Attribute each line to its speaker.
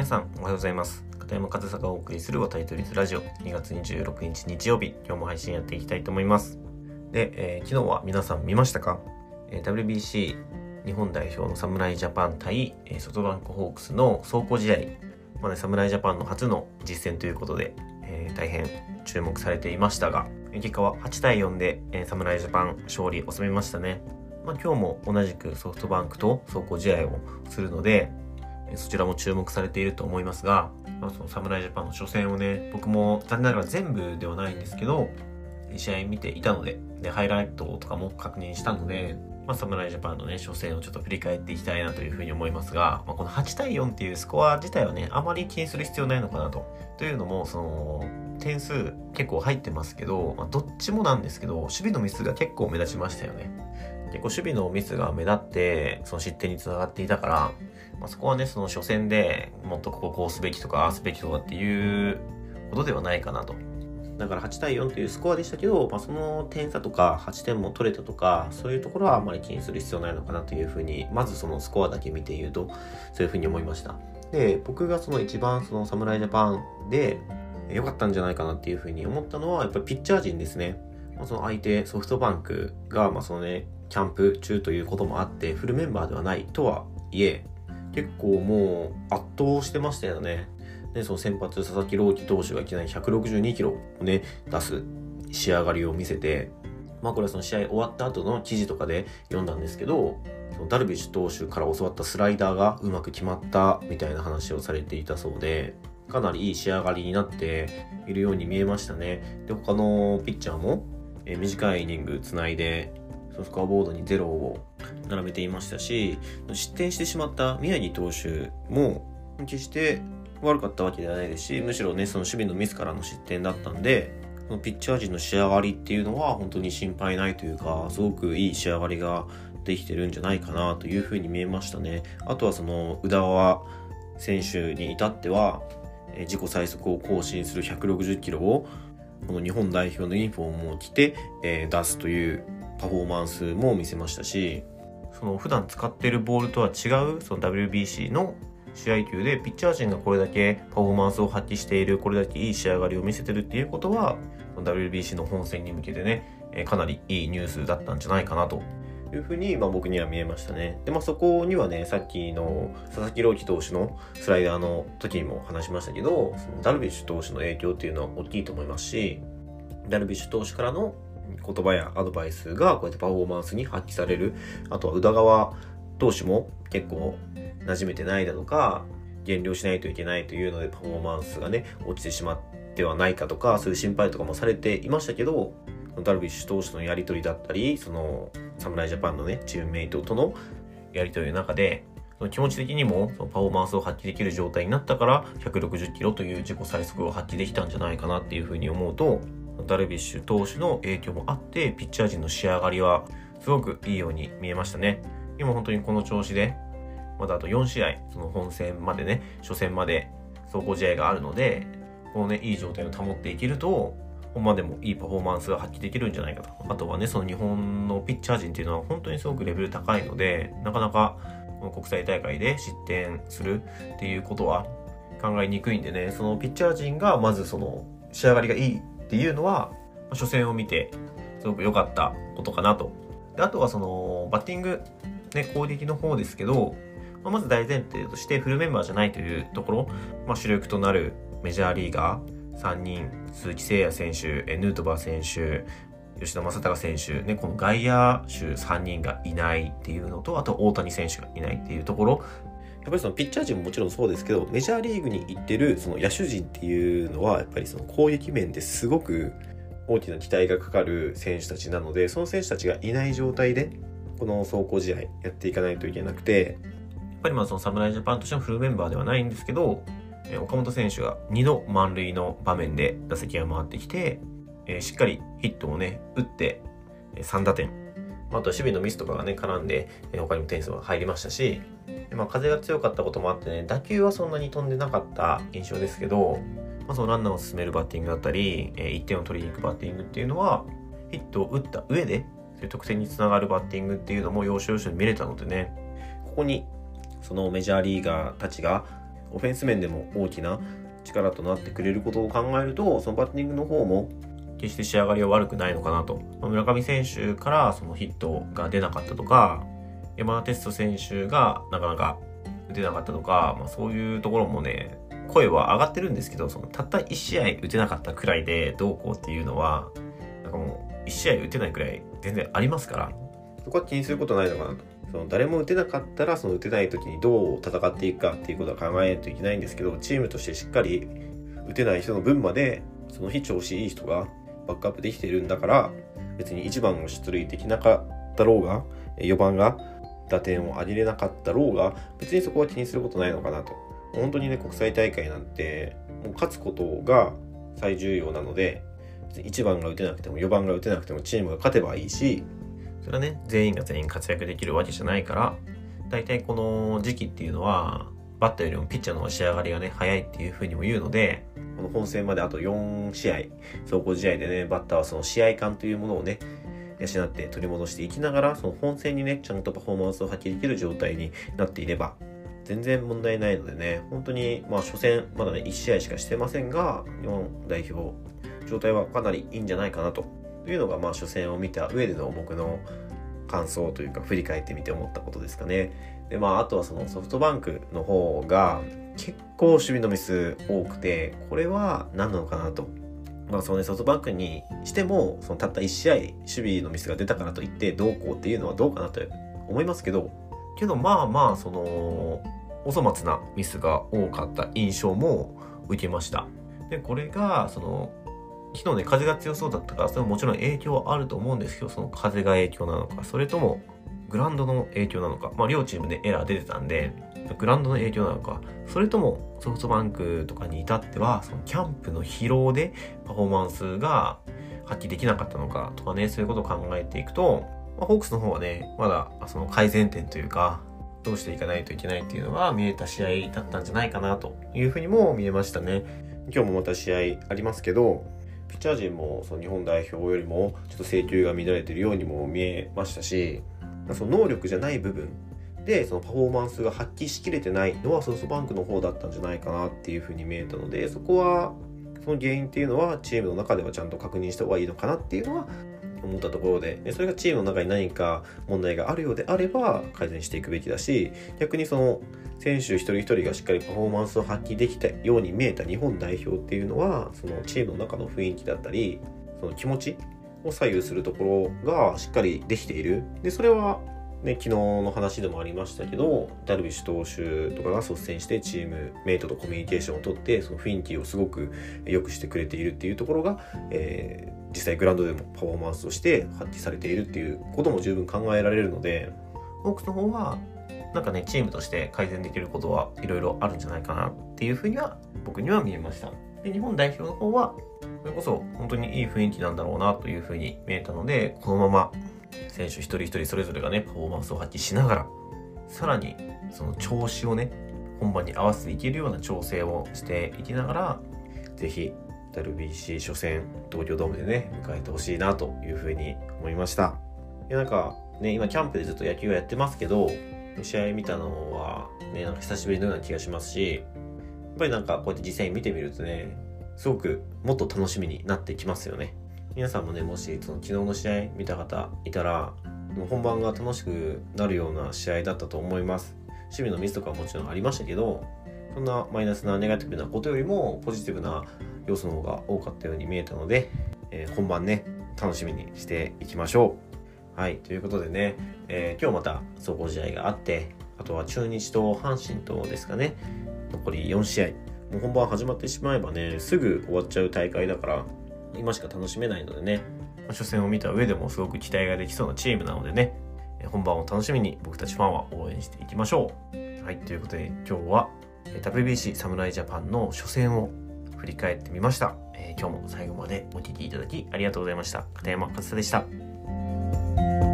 Speaker 1: 皆さんおはようございます。片山和沙がお送りするタイトルラジオ2月26日日曜日。今日も配信やっていきたいと思います。で、えー、昨日は皆さん見ましたか、えー、WBC 日本代表の侍ジャパン対、えー、ソフトバンクホークスの走行試合。まあね、侍ジャパンの初の実戦ということで、えー、大変注目されていましたが、結果は8対4で、えー、侍ジャパン勝利を収めましたね。まあ、今日も同じくソフトバンクと走行試合をするので、そちらも注目されていると思いますが、まあ、その侍ジャパンの初戦をね、僕も残念ながら全部ではないんですけど、試合見ていたので、で、ハイライトとかも確認したので、まあ、侍ジャパンのね、初戦をちょっと振り返っていきたいなというふうに思いますが、まあ、この8対4っていうスコア自体はね、あまり気にする必要ないのかなと。というのも、その、点数結構入ってますけど、まあ、どっちもなんですけど、守備のミスが結構目立ちましたよね。結構守備のミスが目立って、その失点につながっていたから、まあ、そこはね、その初戦でもっとこここうすべきとか、ああすべきとかっていうことではないかなと。だから8対4というスコアでしたけど、まあ、その点差とか8点も取れたとか、そういうところはあんまり気にする必要ないのかなというふうに、まずそのスコアだけ見て言うと、そういうふうに思いました。で、僕がその一番その侍ジャパンで良かったんじゃないかなっていうふうに思ったのは、やっぱりピッチャー陣ですね。まあ、その相手、ソフトバンクが、まあそのね、キャンプ中ということもあって、フルメンバーではないとはいえ、結構もう圧倒してましたよね。で、その先発佐々木朗希投手がいきなり162キロをね、出す仕上がりを見せて、まあこれはその試合終わった後の記事とかで読んだんですけど、ダルビッシュ投手から教わったスライダーがうまく決まったみたいな話をされていたそうで、かなりいい仕上がりになっているように見えましたね。で、他のピッチャーも、短いイニングつないでスコアボードに0を並べていましたし失点してしまった宮城投手も決して悪かったわけではないですしむしろねその守備のミスからの失点だったんでそのピッチャー陣の仕上がりっていうのは本当に心配ないというかすごくいい仕上がりができてるんじゃないかなというふうに見えましたね。あとはその宇田川選手に至っては自己最速を更新する160キロをこの日本代表のユニフォームを着て、出すというパフォーマンスも見せましたしその普段使っているボールとは違うその WBC の試合球でピッチャー陣がこれだけパフォーマンスを発揮しているこれだけいい仕上がりを見せてるっていうことは WBC の本戦に向けてねかなりいいニュースだったんじゃないかなというふうに、まあ、僕には見えましたね。で、まあ、そこにはね、さっきの佐々木朗希投手のスライダーの時にも話しましたけど、そのダルビッシュ投手の影響っていうのは大きいと思いますし、ダルビッシュ投手からの言葉やアドバイスがこうやってパフォーマンスに発揮される。あとは宇田川投手も結構馴染めてないだとか、減量しないといけないというのでパフォーマンスがね、落ちてしまってはないかとか、そういう心配とかもされていましたけど、ダルビッシュ投手のやり取りだったり、その、侍ジャパンのね、チームメイトとのやり取りの中で、気持ち的にもそのパフォーマンスを発揮できる状態になったから、160キロという自己最速を発揮できたんじゃないかなっていうふうに思うと、ダルビッシュ投手の影響もあって、ピッチャー陣の仕上がりはすごくいいように見えましたね。今本当にこの調子で、まだあと4試合、その本戦までね、初戦まで走行試合があるので、このね、いい状態を保っていけると、本番でもいいパフォーマンスが発揮できるんじゃないかと。あとはね、その日本のピッチャー陣っていうのは本当にすごくレベル高いので、なかなかこの国際大会で失点するっていうことは考えにくいんでね、そのピッチャー陣がまずその仕上がりがいいっていうのは、初戦を見てすごく良かったことかなと。であとはそのバッティング、ね、攻撃の方ですけど、まあ、まず大前提としてフルメンバーじゃないというところ、まあ、主力となるメジャーリーガー3人、鈴木誠也選手、ヌートバー選手、吉田正尚選手、ね、この外野手3人がいないっていうのと、あと大谷選手がいないっていうところ、やっぱりそのピッチャー陣ももちろんそうですけど、メジャーリーグに行ってるその野手陣っていうのは、やっぱりその攻撃面ですごく大きな期待がかかる選手たちなので、その選手たちがいない状態で、この走行試合やっていかないといけなくて、やっぱりまあその侍ジャパンとしてのフルメンバーではないんですけど、岡本選手が2度満塁の場面で打席が回ってきて、えしっかりヒットをね、打って、3打点。あとは守備のミスとかがね、絡んで、他にも点数が入りましたし、まあ、風が強かったこともあってね、打球はそんなに飛んでなかった印象ですけど、まあ、そのランナーを進めるバッティングだったり、え1点を取りに行くバッティングっていうのは、ヒットを打った上で、そういう得点につながるバッティングっていうのも要所要所に見れたのでね、ここに、そのメジャーリーガーたちがオフェンス面でも大きな力となってくれることを考えると、そのバッティングの方も決して仕上がりは悪くないのかなと。村上選手からそのヒットが出なかったとか、山田哲人選手がなかなか打てなかったとか、まあ、そういうところもね、声は上がってるんですけど、そのたった1試合打てなかったくらいでどうこうっていうのは、なんかもう1試合打てないくらい全然ありますから、そこは気にすることないのかなと。その誰も打てなかったらその打てない時にどう戦っていくかっていうことは考えないといけないんですけどチームとしてしっかり打てない人の分までその日調子いい人がバックアップできてるんだから別に1番を出塁できなかったろうが4番が打点を上げれなかったろうが別にそこは気にすることないのかなと。本当にね国際大会なんてもう勝つことが最重要なので1番が打てなくても4番が打てなくてもチームが勝てばいいしそれはね全員が全員活躍できるわけじゃないから大体この時期っていうのはバッターよりもピッチャーの仕上がりがね早いっていうふうにも言うのでこの本戦まであと4試合走行試合でねバッターはその試合感というものをね養って取り戻していきながらその本戦にねちゃんとパフォーマンスを発揮できる状態になっていれば全然問題ないのでね本当にまあ初戦まだね1試合しかしてませんが日本代表状態はかなりいいんじゃないかなというのがまあ初戦を見た上での僕の感想というか振り返ってみて思ったことですかね。でまああとはそのソフトバンクの方が結構守備のミス多くてこれは何なのかなと。まあそのねソフトバンクにしてもそのたった1試合守備のミスが出たからといってどうこうっていうのはどうかなと思いますけどけどまあまあそのお粗末なミスが多かった印象も受けました。でこれがその昨日ね、風が強そうだったから、それももちろん影響はあると思うんですけど、その風が影響なのか、それともグラウンドの影響なのか、まあ両チームでエラー出てたんで、グランドの影響なのか、それともソフトバンクとかに至っては、そのキャンプの疲労でパフォーマンスが発揮できなかったのかとかね、そういうことを考えていくと、まあ、ホークスの方はね、まだその改善点というか、どうしていかないといけないっていうのが見えた試合だったんじゃないかなというふうにも見えましたね。今日もまた試合ありますけど、ピッチャー陣もその日本代表よりもちょっと制球が乱れてるようにも見えましたしその能力じゃない部分でそのパフォーマンスが発揮しきれてないのはソフトバンクの方だったんじゃないかなっていうふうに見えたのでそこはその原因っていうのはチームの中ではちゃんと確認した方がいいのかなっていうのは思ったところでそれがチームの中に何か問題があるようであれば改善していくべきだし逆にその選手一人一人がしっかりパフォーマンスを発揮できたように見えた日本代表っていうのはそのチームの中の雰囲気だったりその気持ちを左右するところがしっかりできている。でそれはね、昨日の話でもありましたけどダルビッシュ投手とかが率先してチームメイトとコミュニケーションをとってその雰囲気をすごく良くしてくれているっていうところが、えー、実際グラウンドでもパフォーマンスとして発揮されているっていうことも十分考えられるのでホークスの方はなんかね、チームとして改善できることはいろいろあるんじゃないかなっていうふうには僕には見えました。で、日本代表の方は、それこそ本当にいい雰囲気なんだろうなというふうに見えたので、このまま選手一人一人それぞれがね、パフォーマンスを発揮しながら、さらにその調子をね、本番に合わせていけるような調整をしていきながら、ぜひ WBC 初戦東京ドームでね、迎えてほしいなというふうに思いました。いやなんかね、今キャンプでずっと野球をやってますけど、試合見たのはね、なんか久しぶりのような気がしますし、やっぱりなんかこうやって実際に見てみるとね、すごくもっと楽しみになってきますよね。皆さんもね、もしその昨日の試合見た方いたら、本番が楽しくなるような試合だったと思います。守備のミスとかはもちろんありましたけど、そんなマイナスなネガティブなことよりもポジティブな要素の方が多かったように見えたので、えー、本番ね、楽しみにしていきましょう。はい、ということでね、えー、今日また走行試合があって、あとは中日と阪神とですかね、残り4試合。もう本番始まってしまえばね、すぐ終わっちゃう大会だから、今しか楽しめないのでね、初戦を見た上でもすごく期待ができそうなチームなのでね、本番を楽しみに僕たちファンは応援していきましょう。はい、ということで今日は WBC 侍ジャパンの初戦を振り返ってみました。えー、今日も最後までお聴きいただきありがとうございました。片山和沙でした。